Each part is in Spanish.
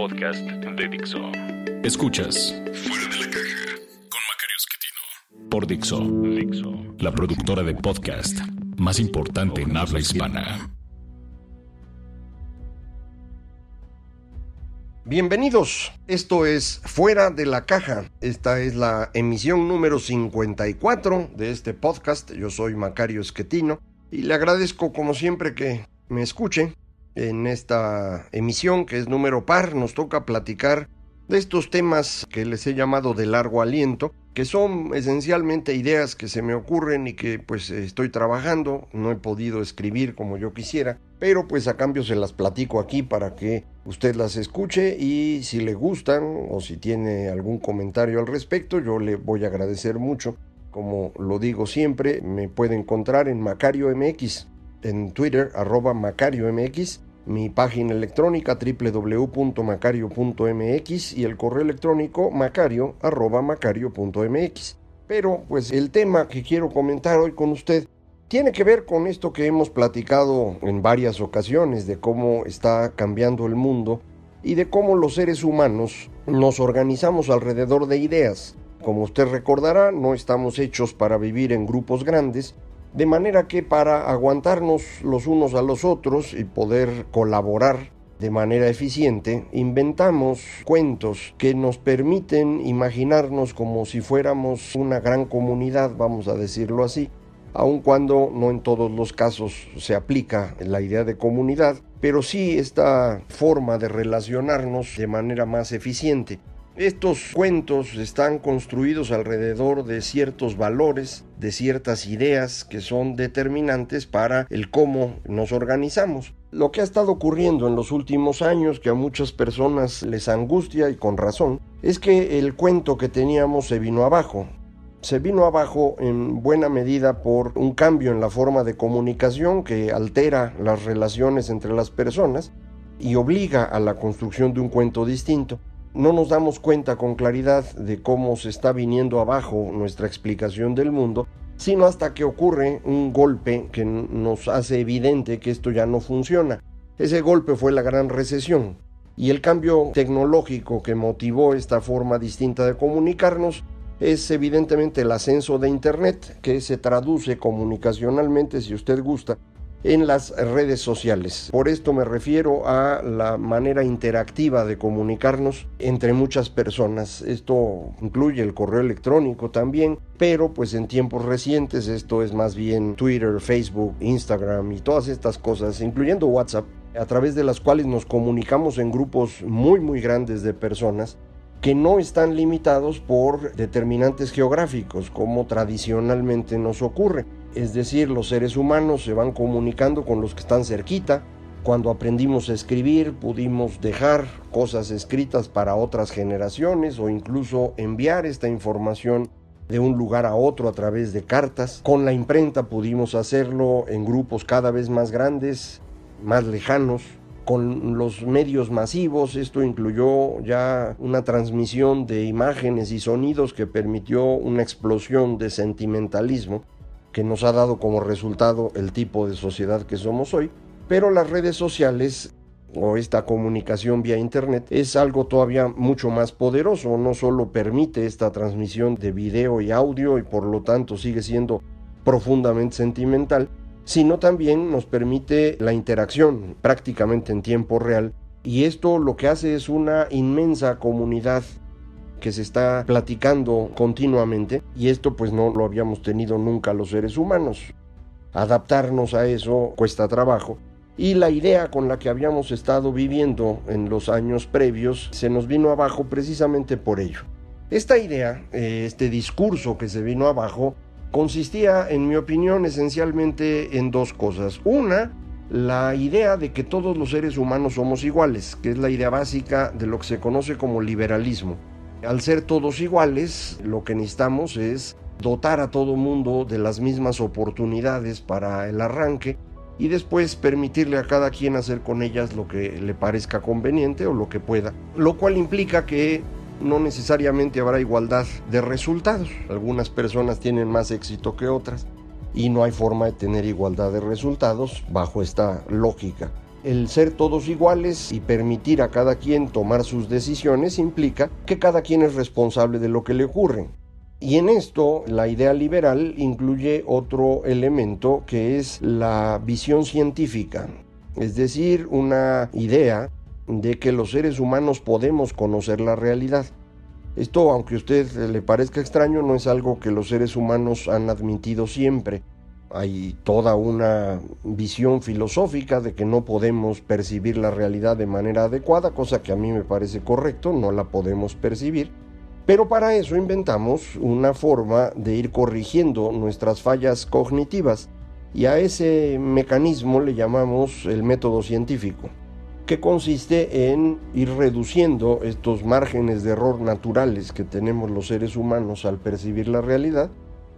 podcast de Dixo. Escuchas Fuera de la caja con Macario Esquetino. Por Dixo, Dixo, la productora de podcast más importante en habla hispana. Bienvenidos, esto es Fuera de la Caja. Esta es la emisión número 54 de este podcast. Yo soy Macario Esquetino y le agradezco como siempre que me escuche. En esta emisión, que es número par, nos toca platicar de estos temas que les he llamado de largo aliento, que son esencialmente ideas que se me ocurren y que pues estoy trabajando, no he podido escribir como yo quisiera, pero pues a cambio se las platico aquí para que usted las escuche y si le gustan o si tiene algún comentario al respecto, yo le voy a agradecer mucho. Como lo digo siempre, me puede encontrar en Macario MX, en Twitter, arroba Macario MX, mi página electrónica www.macario.mx y el correo electrónico macario macario.mx. Pero pues el tema que quiero comentar hoy con usted tiene que ver con esto que hemos platicado en varias ocasiones de cómo está cambiando el mundo y de cómo los seres humanos nos organizamos alrededor de ideas. Como usted recordará, no estamos hechos para vivir en grupos grandes, de manera que para aguantarnos los unos a los otros y poder colaborar de manera eficiente, inventamos cuentos que nos permiten imaginarnos como si fuéramos una gran comunidad, vamos a decirlo así, aun cuando no en todos los casos se aplica la idea de comunidad, pero sí esta forma de relacionarnos de manera más eficiente. Estos cuentos están construidos alrededor de ciertos valores, de ciertas ideas que son determinantes para el cómo nos organizamos. Lo que ha estado ocurriendo en los últimos años, que a muchas personas les angustia y con razón, es que el cuento que teníamos se vino abajo. Se vino abajo en buena medida por un cambio en la forma de comunicación que altera las relaciones entre las personas y obliga a la construcción de un cuento distinto no nos damos cuenta con claridad de cómo se está viniendo abajo nuestra explicación del mundo, sino hasta que ocurre un golpe que nos hace evidente que esto ya no funciona. Ese golpe fue la gran recesión y el cambio tecnológico que motivó esta forma distinta de comunicarnos es evidentemente el ascenso de Internet, que se traduce comunicacionalmente, si usted gusta, en las redes sociales. Por esto me refiero a la manera interactiva de comunicarnos entre muchas personas. Esto incluye el correo electrónico también, pero pues en tiempos recientes esto es más bien Twitter, Facebook, Instagram y todas estas cosas, incluyendo WhatsApp, a través de las cuales nos comunicamos en grupos muy muy grandes de personas que no están limitados por determinantes geográficos como tradicionalmente nos ocurre. Es decir, los seres humanos se van comunicando con los que están cerquita. Cuando aprendimos a escribir pudimos dejar cosas escritas para otras generaciones o incluso enviar esta información de un lugar a otro a través de cartas. Con la imprenta pudimos hacerlo en grupos cada vez más grandes, más lejanos. Con los medios masivos, esto incluyó ya una transmisión de imágenes y sonidos que permitió una explosión de sentimentalismo que nos ha dado como resultado el tipo de sociedad que somos hoy, pero las redes sociales o esta comunicación vía internet es algo todavía mucho más poderoso, no solo permite esta transmisión de video y audio y por lo tanto sigue siendo profundamente sentimental, sino también nos permite la interacción prácticamente en tiempo real y esto lo que hace es una inmensa comunidad que se está platicando continuamente y esto pues no lo habíamos tenido nunca los seres humanos. Adaptarnos a eso cuesta trabajo y la idea con la que habíamos estado viviendo en los años previos se nos vino abajo precisamente por ello. Esta idea, eh, este discurso que se vino abajo, consistía, en mi opinión, esencialmente en dos cosas. Una, la idea de que todos los seres humanos somos iguales, que es la idea básica de lo que se conoce como liberalismo. Al ser todos iguales, lo que necesitamos es dotar a todo mundo de las mismas oportunidades para el arranque y después permitirle a cada quien hacer con ellas lo que le parezca conveniente o lo que pueda, lo cual implica que no necesariamente habrá igualdad de resultados. Algunas personas tienen más éxito que otras y no hay forma de tener igualdad de resultados bajo esta lógica. El ser todos iguales y permitir a cada quien tomar sus decisiones implica que cada quien es responsable de lo que le ocurre. Y en esto la idea liberal incluye otro elemento que es la visión científica, es decir, una idea de que los seres humanos podemos conocer la realidad. Esto, aunque a usted le parezca extraño, no es algo que los seres humanos han admitido siempre. Hay toda una visión filosófica de que no podemos percibir la realidad de manera adecuada, cosa que a mí me parece correcto, no la podemos percibir. Pero para eso inventamos una forma de ir corrigiendo nuestras fallas cognitivas y a ese mecanismo le llamamos el método científico, que consiste en ir reduciendo estos márgenes de error naturales que tenemos los seres humanos al percibir la realidad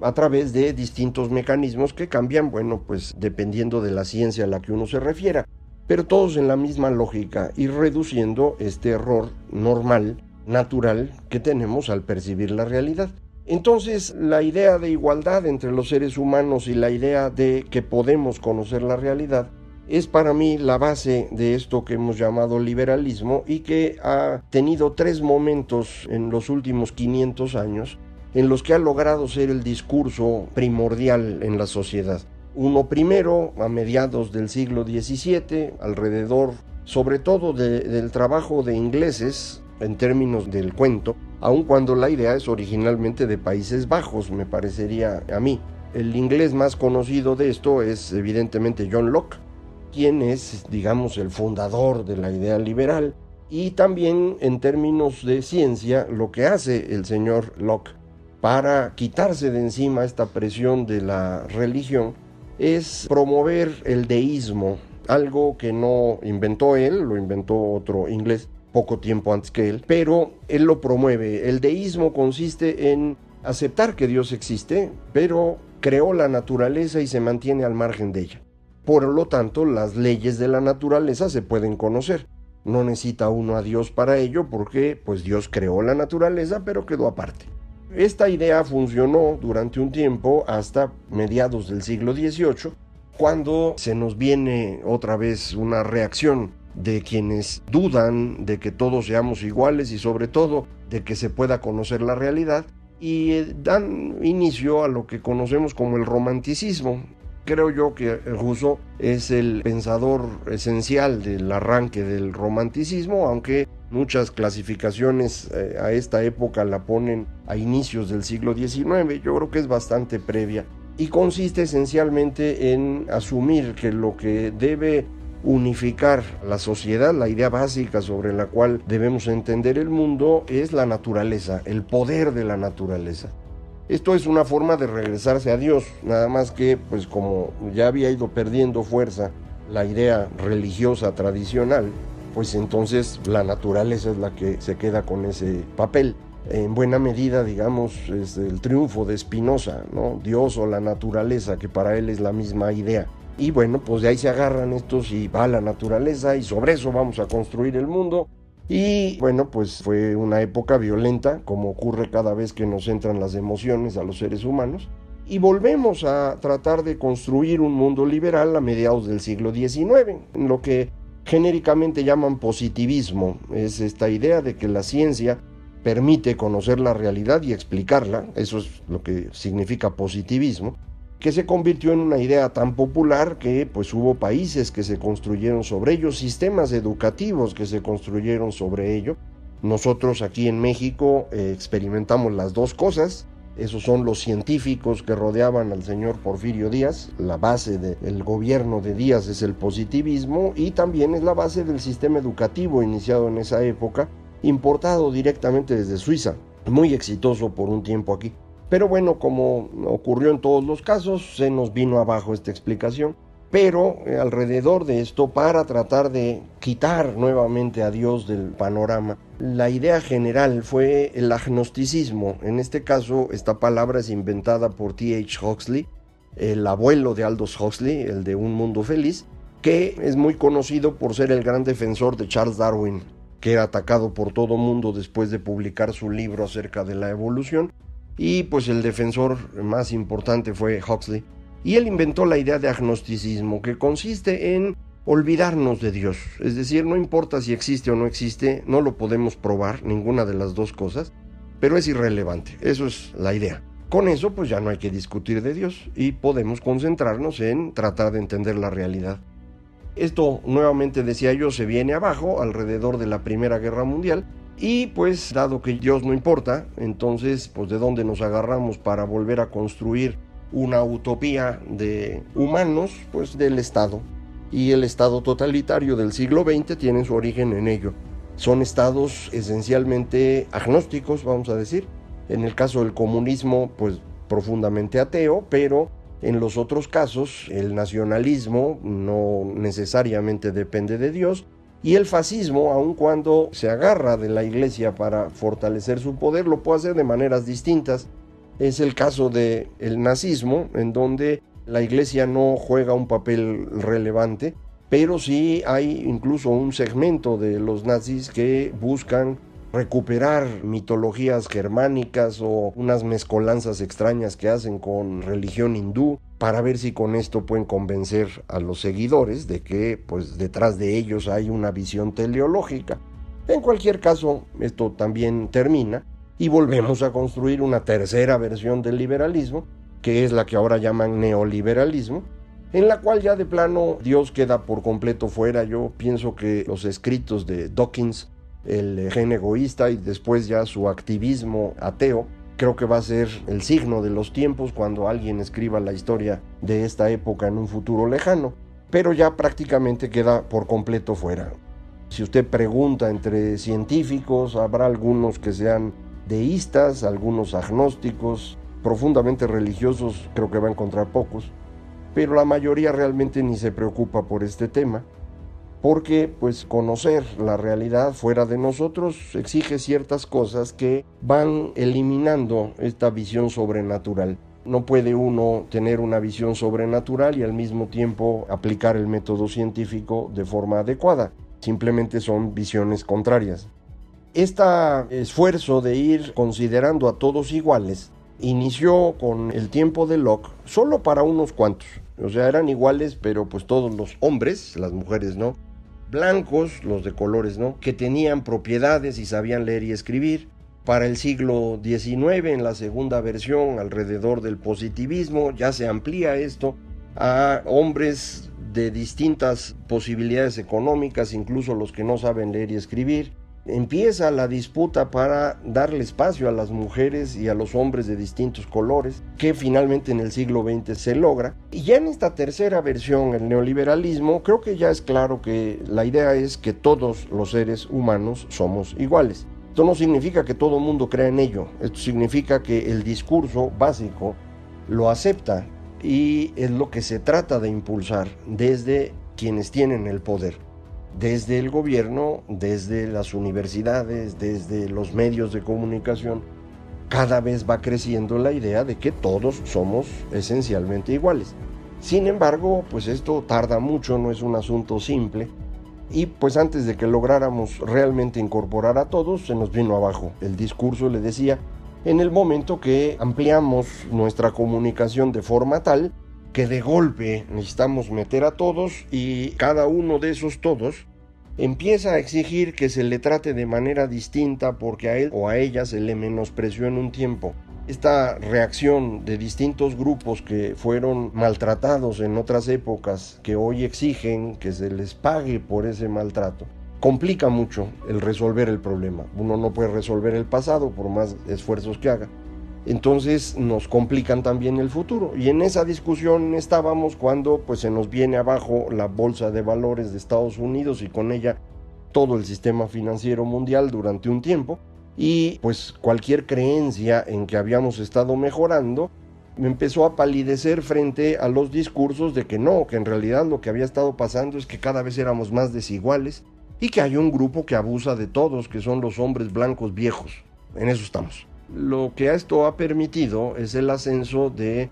a través de distintos mecanismos que cambian, bueno, pues dependiendo de la ciencia a la que uno se refiera, pero todos en la misma lógica, ir reduciendo este error normal, natural, que tenemos al percibir la realidad. Entonces, la idea de igualdad entre los seres humanos y la idea de que podemos conocer la realidad es para mí la base de esto que hemos llamado liberalismo y que ha tenido tres momentos en los últimos 500 años en los que ha logrado ser el discurso primordial en la sociedad. Uno primero, a mediados del siglo XVII, alrededor sobre todo del trabajo de ingleses en términos del cuento, aun cuando la idea es originalmente de Países Bajos, me parecería a mí. El inglés más conocido de esto es evidentemente John Locke, quien es, digamos, el fundador de la idea liberal, y también en términos de ciencia, lo que hace el señor Locke para quitarse de encima esta presión de la religión es promover el deísmo, algo que no inventó él, lo inventó otro inglés poco tiempo antes que él, pero él lo promueve. El deísmo consiste en aceptar que Dios existe, pero creó la naturaleza y se mantiene al margen de ella. Por lo tanto, las leyes de la naturaleza se pueden conocer. No necesita uno a Dios para ello porque pues Dios creó la naturaleza pero quedó aparte. Esta idea funcionó durante un tiempo hasta mediados del siglo XVIII, cuando se nos viene otra vez una reacción de quienes dudan de que todos seamos iguales y sobre todo de que se pueda conocer la realidad y eh, dan inicio a lo que conocemos como el romanticismo. Creo yo que Rousseau es el pensador esencial del arranque del romanticismo, aunque Muchas clasificaciones eh, a esta época la ponen a inicios del siglo XIX, yo creo que es bastante previa y consiste esencialmente en asumir que lo que debe unificar la sociedad, la idea básica sobre la cual debemos entender el mundo es la naturaleza, el poder de la naturaleza. Esto es una forma de regresarse a Dios, nada más que pues como ya había ido perdiendo fuerza la idea religiosa tradicional, pues entonces la naturaleza es la que se queda con ese papel. En buena medida, digamos, es el triunfo de Spinoza, ¿no? Dios o la naturaleza, que para él es la misma idea. Y bueno, pues de ahí se agarran estos y va la naturaleza y sobre eso vamos a construir el mundo. Y bueno, pues fue una época violenta, como ocurre cada vez que nos entran las emociones a los seres humanos. Y volvemos a tratar de construir un mundo liberal a mediados del siglo XIX, en lo que genéricamente llaman positivismo. Es esta idea de que la ciencia permite conocer la realidad y explicarla, eso es lo que significa positivismo, que se convirtió en una idea tan popular que pues hubo países que se construyeron sobre ello, sistemas educativos que se construyeron sobre ello. Nosotros aquí en México eh, experimentamos las dos cosas, esos son los científicos que rodeaban al señor Porfirio Díaz. La base del gobierno de Díaz es el positivismo y también es la base del sistema educativo iniciado en esa época, importado directamente desde Suiza. Muy exitoso por un tiempo aquí. Pero bueno, como ocurrió en todos los casos, se nos vino abajo esta explicación. Pero eh, alrededor de esto, para tratar de quitar nuevamente a Dios del panorama, la idea general fue el agnosticismo. En este caso, esta palabra es inventada por T.H. Huxley, el abuelo de Aldous Huxley, el de Un Mundo Feliz, que es muy conocido por ser el gran defensor de Charles Darwin, que era atacado por todo mundo después de publicar su libro acerca de la evolución. Y pues el defensor más importante fue Huxley. Y él inventó la idea de agnosticismo, que consiste en olvidarnos de Dios. Es decir, no importa si existe o no existe, no lo podemos probar, ninguna de las dos cosas, pero es irrelevante. Eso es la idea. Con eso pues ya no hay que discutir de Dios y podemos concentrarnos en tratar de entender la realidad. Esto nuevamente decía yo se viene abajo alrededor de la Primera Guerra Mundial y pues dado que Dios no importa, entonces pues de dónde nos agarramos para volver a construir una utopía de humanos, pues del Estado. Y el Estado totalitario del siglo XX tiene su origen en ello. Son estados esencialmente agnósticos, vamos a decir, en el caso del comunismo, pues profundamente ateo, pero en los otros casos el nacionalismo no necesariamente depende de Dios y el fascismo, aun cuando se agarra de la iglesia para fortalecer su poder, lo puede hacer de maneras distintas. Es el caso del el nazismo, en donde la iglesia no juega un papel relevante, pero sí hay incluso un segmento de los nazis que buscan recuperar mitologías germánicas o unas mezcolanzas extrañas que hacen con religión hindú para ver si con esto pueden convencer a los seguidores de que pues detrás de ellos hay una visión teleológica. En cualquier caso, esto también termina y volvemos a construir una tercera versión del liberalismo, que es la que ahora llaman neoliberalismo, en la cual ya de plano Dios queda por completo fuera. Yo pienso que los escritos de Dawkins el gen egoísta y después ya su activismo ateo, creo que va a ser el signo de los tiempos cuando alguien escriba la historia de esta época en un futuro lejano, pero ya prácticamente queda por completo fuera. Si usted pregunta entre científicos, habrá algunos que sean deístas, algunos agnósticos, profundamente religiosos, creo que va a encontrar pocos, pero la mayoría realmente ni se preocupa por este tema porque pues conocer la realidad fuera de nosotros exige ciertas cosas que van eliminando esta visión sobrenatural. No puede uno tener una visión sobrenatural y al mismo tiempo aplicar el método científico de forma adecuada. Simplemente son visiones contrarias. Este esfuerzo de ir considerando a todos iguales inició con el tiempo de Locke solo para unos cuantos. O sea, eran iguales, pero pues todos los hombres, las mujeres no, blancos, los de colores, ¿no? Que tenían propiedades y sabían leer y escribir. Para el siglo XIX, en la segunda versión, alrededor del positivismo, ya se amplía esto a hombres de distintas posibilidades económicas, incluso los que no saben leer y escribir empieza la disputa para darle espacio a las mujeres y a los hombres de distintos colores, que finalmente en el siglo XX se logra. Y ya en esta tercera versión, el neoliberalismo, creo que ya es claro que la idea es que todos los seres humanos somos iguales. Esto no significa que todo el mundo crea en ello, esto significa que el discurso básico lo acepta y es lo que se trata de impulsar desde quienes tienen el poder desde el gobierno, desde las universidades, desde los medios de comunicación, cada vez va creciendo la idea de que todos somos esencialmente iguales. Sin embargo, pues esto tarda mucho, no es un asunto simple. Y pues antes de que lográramos realmente incorporar a todos, se nos vino abajo. El discurso le decía, en el momento que ampliamos nuestra comunicación de forma tal que de golpe necesitamos meter a todos y cada uno de esos todos empieza a exigir que se le trate de manera distinta porque a él o a ella se le menospreció en un tiempo. Esta reacción de distintos grupos que fueron maltratados en otras épocas, que hoy exigen que se les pague por ese maltrato, complica mucho el resolver el problema. Uno no puede resolver el pasado por más esfuerzos que haga entonces nos complican también el futuro. Y en esa discusión estábamos cuando pues se nos viene abajo la bolsa de valores de Estados Unidos y con ella todo el sistema financiero mundial durante un tiempo y pues cualquier creencia en que habíamos estado mejorando empezó a palidecer frente a los discursos de que no, que en realidad lo que había estado pasando es que cada vez éramos más desiguales y que hay un grupo que abusa de todos, que son los hombres blancos viejos. En eso estamos. Lo que esto ha permitido es el ascenso de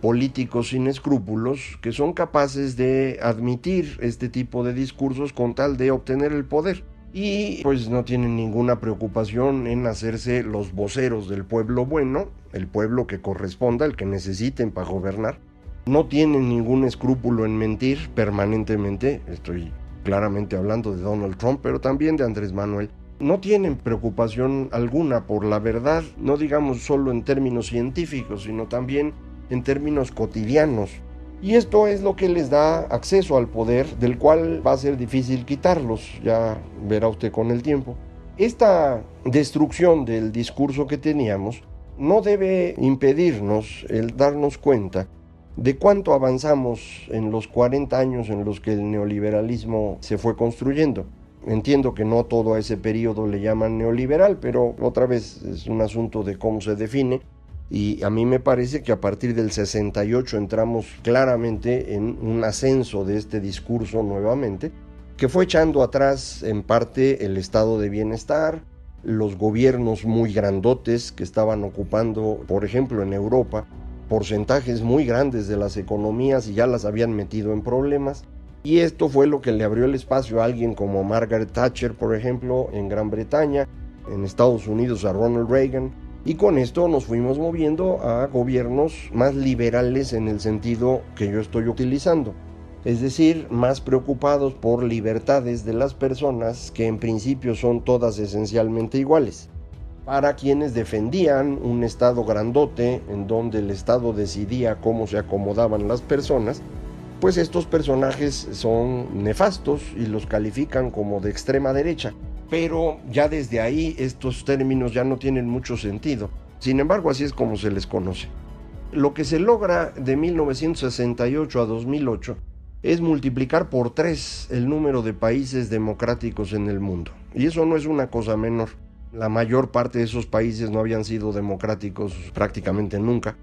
políticos sin escrúpulos que son capaces de admitir este tipo de discursos con tal de obtener el poder. Y pues no tienen ninguna preocupación en hacerse los voceros del pueblo bueno, el pueblo que corresponda, el que necesiten para gobernar. No tienen ningún escrúpulo en mentir permanentemente, estoy claramente hablando de Donald Trump, pero también de Andrés Manuel no tienen preocupación alguna por la verdad, no digamos solo en términos científicos, sino también en términos cotidianos. Y esto es lo que les da acceso al poder, del cual va a ser difícil quitarlos, ya verá usted con el tiempo. Esta destrucción del discurso que teníamos no debe impedirnos el darnos cuenta de cuánto avanzamos en los 40 años en los que el neoliberalismo se fue construyendo. Entiendo que no todo a ese periodo le llaman neoliberal, pero otra vez es un asunto de cómo se define. Y a mí me parece que a partir del 68 entramos claramente en un ascenso de este discurso nuevamente, que fue echando atrás en parte el estado de bienestar, los gobiernos muy grandotes que estaban ocupando, por ejemplo, en Europa, porcentajes muy grandes de las economías y ya las habían metido en problemas. Y esto fue lo que le abrió el espacio a alguien como Margaret Thatcher, por ejemplo, en Gran Bretaña, en Estados Unidos a Ronald Reagan, y con esto nos fuimos moviendo a gobiernos más liberales en el sentido que yo estoy utilizando, es decir, más preocupados por libertades de las personas que en principio son todas esencialmente iguales. Para quienes defendían un Estado grandote en donde el Estado decidía cómo se acomodaban las personas, pues estos personajes son nefastos y los califican como de extrema derecha. Pero ya desde ahí estos términos ya no tienen mucho sentido. Sin embargo, así es como se les conoce. Lo que se logra de 1968 a 2008 es multiplicar por tres el número de países democráticos en el mundo. Y eso no es una cosa menor. La mayor parte de esos países no habían sido democráticos prácticamente nunca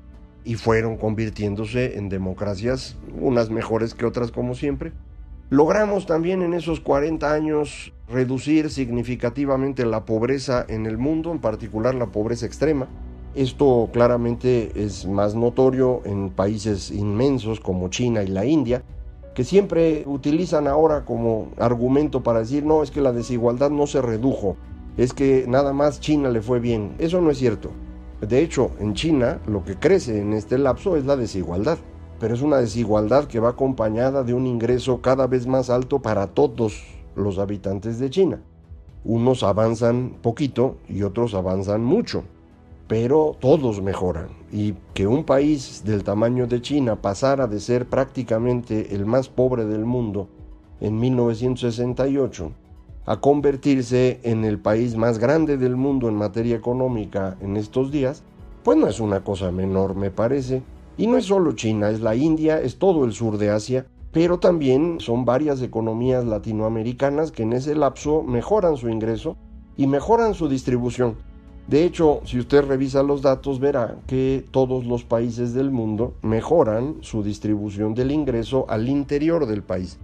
y fueron convirtiéndose en democracias, unas mejores que otras como siempre. Logramos también en esos 40 años reducir significativamente la pobreza en el mundo, en particular la pobreza extrema. Esto claramente es más notorio en países inmensos como China y la India, que siempre utilizan ahora como argumento para decir, no, es que la desigualdad no se redujo, es que nada más China le fue bien. Eso no es cierto. De hecho, en China lo que crece en este lapso es la desigualdad, pero es una desigualdad que va acompañada de un ingreso cada vez más alto para todos los habitantes de China. Unos avanzan poquito y otros avanzan mucho, pero todos mejoran. Y que un país del tamaño de China pasara de ser prácticamente el más pobre del mundo en 1968 a convertirse en el país más grande del mundo en materia económica en estos días, pues no es una cosa menor, me parece. Y no es solo China, es la India, es todo el sur de Asia, pero también son varias economías latinoamericanas que en ese lapso mejoran su ingreso y mejoran su distribución. De hecho, si usted revisa los datos, verá que todos los países del mundo mejoran su distribución del ingreso al interior del país.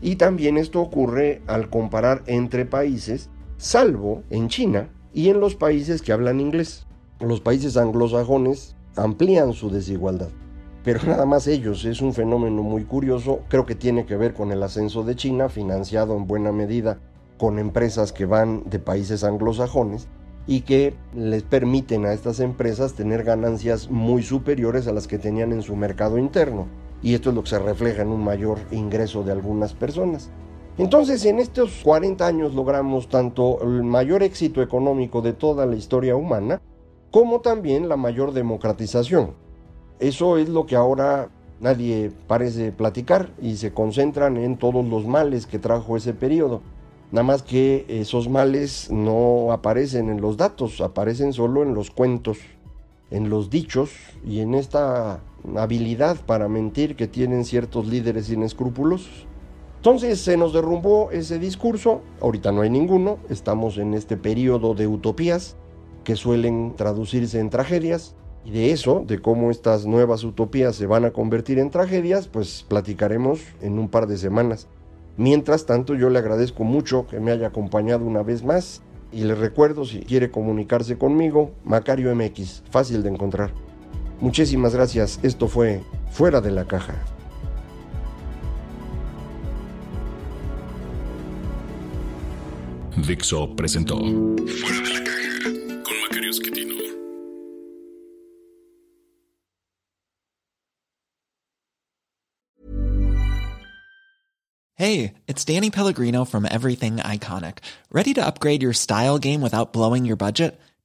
Y también esto ocurre al comparar entre países, salvo en China y en los países que hablan inglés. Los países anglosajones amplían su desigualdad. Pero nada más ellos, es un fenómeno muy curioso, creo que tiene que ver con el ascenso de China, financiado en buena medida con empresas que van de países anglosajones y que les permiten a estas empresas tener ganancias muy superiores a las que tenían en su mercado interno y esto es lo que se refleja en un mayor ingreso de algunas personas. Entonces, en estos 40 años logramos tanto el mayor éxito económico de toda la historia humana, como también la mayor democratización. Eso es lo que ahora nadie parece platicar y se concentran en todos los males que trajo ese periodo. Nada más que esos males no aparecen en los datos, aparecen solo en los cuentos, en los dichos y en esta habilidad para mentir que tienen ciertos líderes inescrupulosos. Entonces se nos derrumbó ese discurso, ahorita no hay ninguno, estamos en este periodo de utopías que suelen traducirse en tragedias Y de eso, de cómo estas nuevas utopías se van a convertir en tragedias, pues platicaremos en un par de semanas. Mientras tanto, yo le agradezco mucho que me haya acompañado una vez más y le recuerdo si quiere comunicarse conmigo, Macario MX, fácil de encontrar. Muchísimas gracias, esto fue Fuera de la Caja. Dixo presentó Fuera de la Caja con Macario Esquetino. Hey, it's Danny Pellegrino from Everything Iconic. Ready to upgrade your style game without blowing your budget?